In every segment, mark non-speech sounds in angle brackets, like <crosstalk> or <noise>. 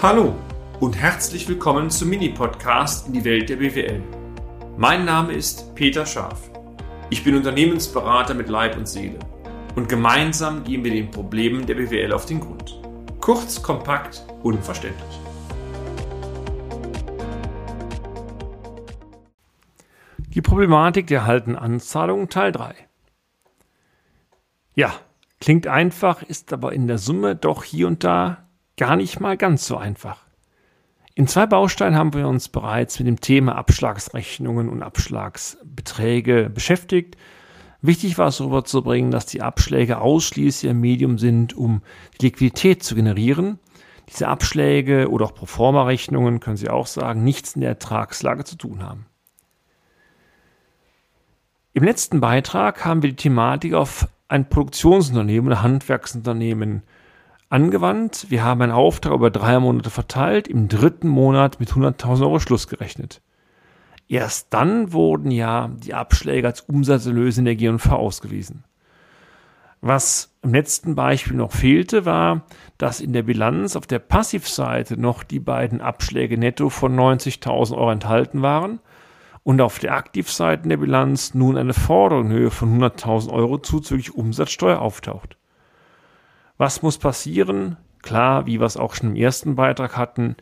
Hallo und herzlich willkommen zum Mini-Podcast in die Welt der BWL. Mein Name ist Peter Scharf. Ich bin Unternehmensberater mit Leib und Seele und gemeinsam gehen wir den Problemen der BWL auf den Grund. Kurz, kompakt, unverständlich. Die Problematik der erhaltenen Anzahlungen Teil 3. Ja, klingt einfach, ist aber in der Summe doch hier und da gar nicht mal ganz so einfach. In zwei Bausteinen haben wir uns bereits mit dem Thema Abschlagsrechnungen und Abschlagsbeträge beschäftigt. Wichtig war es rüberzubringen, dass die Abschläge ausschließlich ein Medium sind, um Liquidität zu generieren. Diese Abschläge oder auch Proforma-Rechnungen, können Sie auch sagen, nichts in der Ertragslage zu tun haben. Im letzten Beitrag haben wir die Thematik auf ein Produktionsunternehmen oder Handwerksunternehmen angewandt. Wir haben einen Auftrag über drei Monate verteilt, im dritten Monat mit 100.000 Euro Schluss gerechnet. Erst dann wurden ja die Abschläge als Umsatzerlöse in der G&V ausgewiesen. Was im letzten Beispiel noch fehlte, war, dass in der Bilanz auf der Passivseite noch die beiden Abschläge netto von 90.000 Euro enthalten waren und auf der Aktivseite der Bilanz nun eine Forderung in Höhe von 100.000 Euro zuzüglich Umsatzsteuer auftaucht. Was muss passieren? Klar, wie wir es auch schon im ersten Beitrag hatten,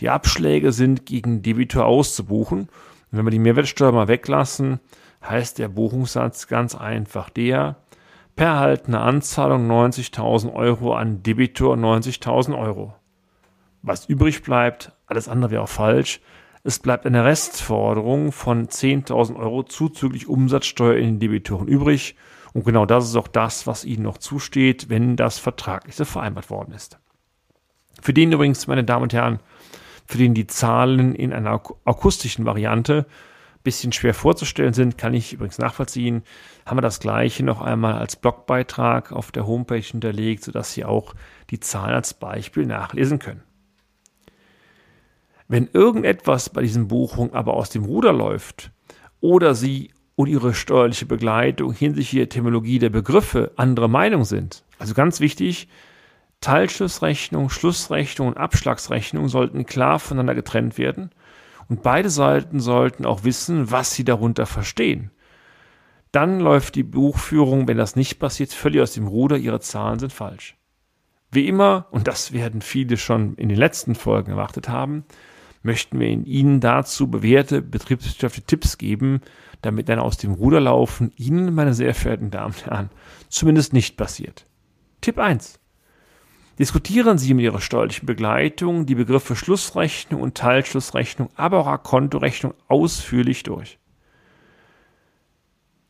die Abschläge sind gegen Debitor auszubuchen. Und wenn wir die Mehrwertsteuer mal weglassen, heißt der Buchungssatz ganz einfach der, per erhaltene Anzahlung 90.000 Euro an Debitor 90.000 Euro. Was übrig bleibt, alles andere wäre auch falsch, es bleibt eine Restforderung von 10.000 Euro zuzüglich Umsatzsteuer in den Debitoren übrig und genau das ist auch das, was Ihnen noch zusteht, wenn das vertraglich so vereinbart worden ist. Für den übrigens, meine Damen und Herren, für den die Zahlen in einer akustischen Variante bisschen schwer vorzustellen sind, kann ich übrigens nachvollziehen, haben wir das gleiche noch einmal als Blogbeitrag auf der Homepage hinterlegt, sodass Sie auch die Zahlen als Beispiel nachlesen können. Wenn irgendetwas bei diesen Buchungen aber aus dem Ruder läuft oder Sie und ihre steuerliche Begleitung hinsichtlich der Etymologie der Begriffe andere Meinung sind. Also ganz wichtig, Teilschlussrechnung, Schlussrechnung und Abschlagsrechnung sollten klar voneinander getrennt werden und beide Seiten sollten auch wissen, was sie darunter verstehen. Dann läuft die Buchführung, wenn das nicht passiert, völlig aus dem Ruder, ihre Zahlen sind falsch. Wie immer, und das werden viele schon in den letzten Folgen erwartet haben, möchten wir Ihnen dazu bewährte betriebswirtschaftliche Tipps geben, damit dann aus dem Ruderlaufen Ihnen, meine sehr verehrten Damen und Herren, zumindest nicht passiert. Tipp 1. Diskutieren Sie mit Ihrer steuerlichen Begleitung die Begriffe Schlussrechnung und Teilschlussrechnung, aber auch Kontorechnung ausführlich durch.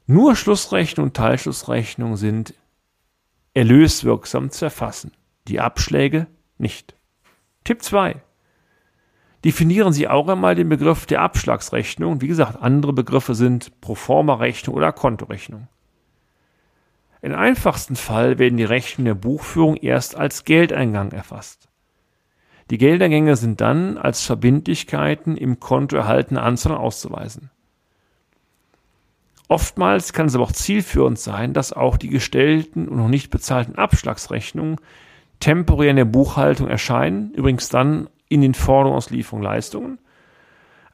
Nur Schlussrechnung und Teilschlussrechnung sind erlöswirksam zu erfassen, die Abschläge nicht. Tipp 2. Definieren Sie auch einmal den Begriff der Abschlagsrechnung. Wie gesagt, andere Begriffe sind Proforma-Rechnung oder Kontorechnung. Im einfachsten Fall werden die Rechnungen der Buchführung erst als Geldeingang erfasst. Die Geldeingänge sind dann als Verbindlichkeiten im Konto erhaltene Anzahlung auszuweisen. Oftmals kann es aber auch zielführend sein, dass auch die gestellten und noch nicht bezahlten Abschlagsrechnungen temporär in der Buchhaltung erscheinen, übrigens dann in den Forderungsauslieferungen Leistungen.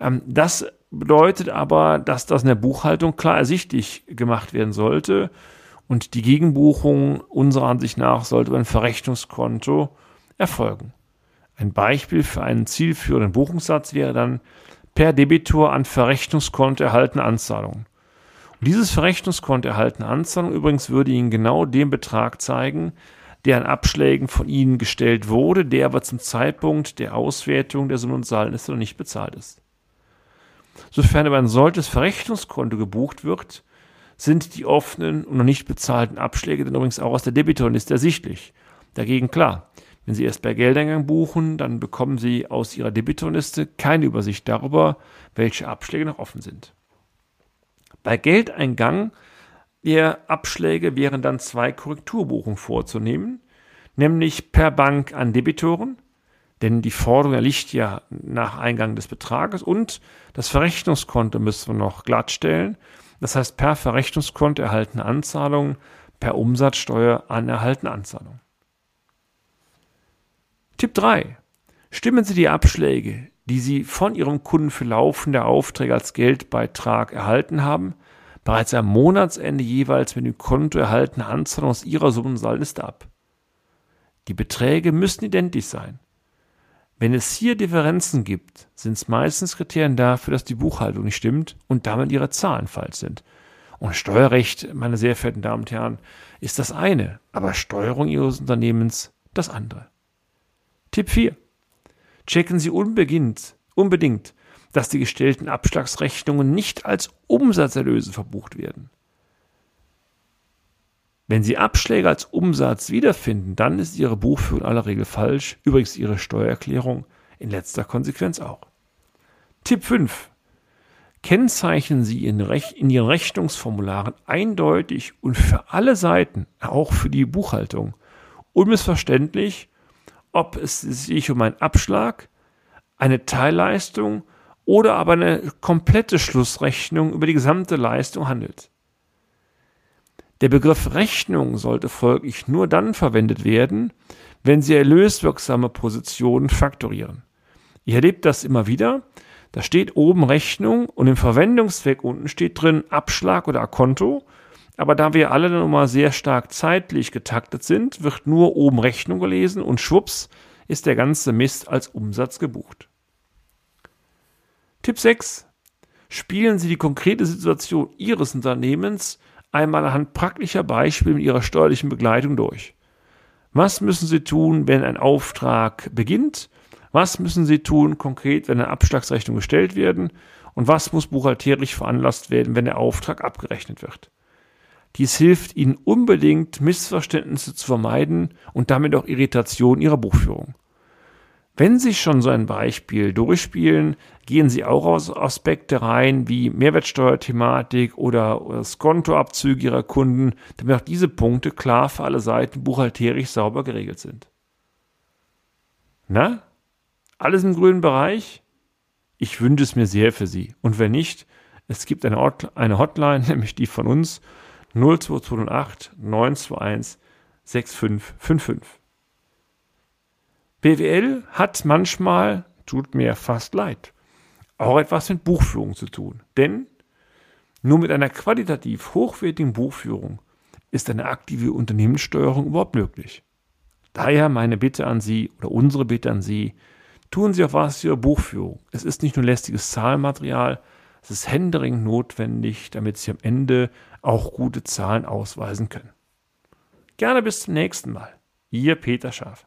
Ähm, das bedeutet aber, dass das in der Buchhaltung klar ersichtlich gemacht werden sollte und die Gegenbuchung unserer Ansicht nach sollte über ein Verrechnungskonto erfolgen. Ein Beispiel für einen zielführenden Buchungssatz wäre dann per Debitor an Verrechnungskonto erhaltene Anzahlungen. Und dieses Verrechnungskonto erhaltene Anzahlung übrigens würde Ihnen genau den Betrag zeigen, der an Abschlägen von ihnen gestellt wurde, der aber zum Zeitpunkt der Auswertung der Summen und Saldenliste noch nicht bezahlt ist. Sofern aber ein solches Verrechnungskonto gebucht wird, sind die offenen und noch nicht bezahlten Abschläge dann übrigens auch aus der Debitorliste ersichtlich. Dagegen klar, wenn Sie erst bei Geldeingang buchen, dann bekommen Sie aus Ihrer Debitorliste keine Übersicht darüber, welche Abschläge noch offen sind. Bei Geldeingang der Abschläge wären dann zwei Korrekturbuchungen vorzunehmen, nämlich per Bank an Debitoren, denn die Forderung erliegt ja nach Eingang des Betrages und das Verrechnungskonto müssen wir noch glattstellen. Das heißt, per Verrechnungskonto erhaltene Anzahlungen, per Umsatzsteuer an erhaltene Anzahlungen. Tipp 3. Stimmen Sie die Abschläge, die Sie von Ihrem Kunden für laufende Aufträge als Geldbeitrag erhalten haben, bereits am Monatsende jeweils mit dem Konto erhaltene Anzahlung aus Ihrer Summensaldenliste ab. Die Beträge müssen identisch sein. Wenn es hier Differenzen gibt, sind es meistens Kriterien dafür, dass die Buchhaltung nicht stimmt und damit ihre Zahlen falsch sind. Und Steuerrecht, meine sehr verehrten Damen und Herren, ist das eine, aber Steuerung Ihres Unternehmens das andere. Tipp 4 checken Sie unbedingt, unbedingt, dass die gestellten Abschlagsrechnungen nicht als Umsatzerlöse verbucht werden. Wenn Sie Abschläge als Umsatz wiederfinden, dann ist Ihre Buchführung in aller Regel falsch, übrigens Ihre Steuererklärung in letzter Konsequenz auch. Tipp 5. Kennzeichnen Sie in, in Ihren Rechnungsformularen eindeutig und für alle Seiten, auch für die Buchhaltung, unmissverständlich ob es sich um einen Abschlag, eine Teilleistung oder aber eine komplette Schlussrechnung über die gesamte Leistung handelt. Der Begriff Rechnung sollte folglich nur dann verwendet werden, wenn Sie erlöswirksame Positionen faktorieren. Ich erlebe das immer wieder. Da steht oben Rechnung und im Verwendungszweck unten steht drin Abschlag oder Konto aber da wir alle dann immer sehr stark zeitlich getaktet sind, wird nur oben Rechnung gelesen und schwupps ist der ganze Mist als Umsatz gebucht. Tipp 6. Spielen Sie die konkrete Situation Ihres Unternehmens einmal anhand praktischer Beispiele mit Ihrer steuerlichen Begleitung durch. Was müssen Sie tun, wenn ein Auftrag beginnt? Was müssen Sie tun konkret, wenn eine Abschlagsrechnung gestellt werden? Und was muss buchhalterisch veranlasst werden, wenn der Auftrag abgerechnet wird? Dies hilft Ihnen unbedingt, Missverständnisse zu vermeiden und damit auch Irritation Ihrer Buchführung. Wenn Sie schon so ein Beispiel durchspielen, gehen Sie auch aus Aspekte rein wie Mehrwertsteuerthematik oder Skontoabzüge Ihrer Kunden, damit auch diese Punkte klar für alle Seiten buchhalterisch sauber geregelt sind. Na? Alles im grünen Bereich? Ich wünsche es mir sehr für Sie. Und wenn nicht, es gibt eine, Hotline, <laughs> nämlich die von uns 02208 921 6555. BWL hat manchmal, tut mir fast leid, auch etwas mit Buchführung zu tun. Denn nur mit einer qualitativ hochwertigen Buchführung ist eine aktive Unternehmenssteuerung überhaupt möglich. Daher meine Bitte an Sie oder unsere Bitte an Sie, tun Sie auf was für Ihre Buchführung. Es ist nicht nur lästiges Zahlenmaterial, es ist händeringend notwendig, damit Sie am Ende auch gute Zahlen ausweisen können. Gerne bis zum nächsten Mal. Ihr Peter Schaf.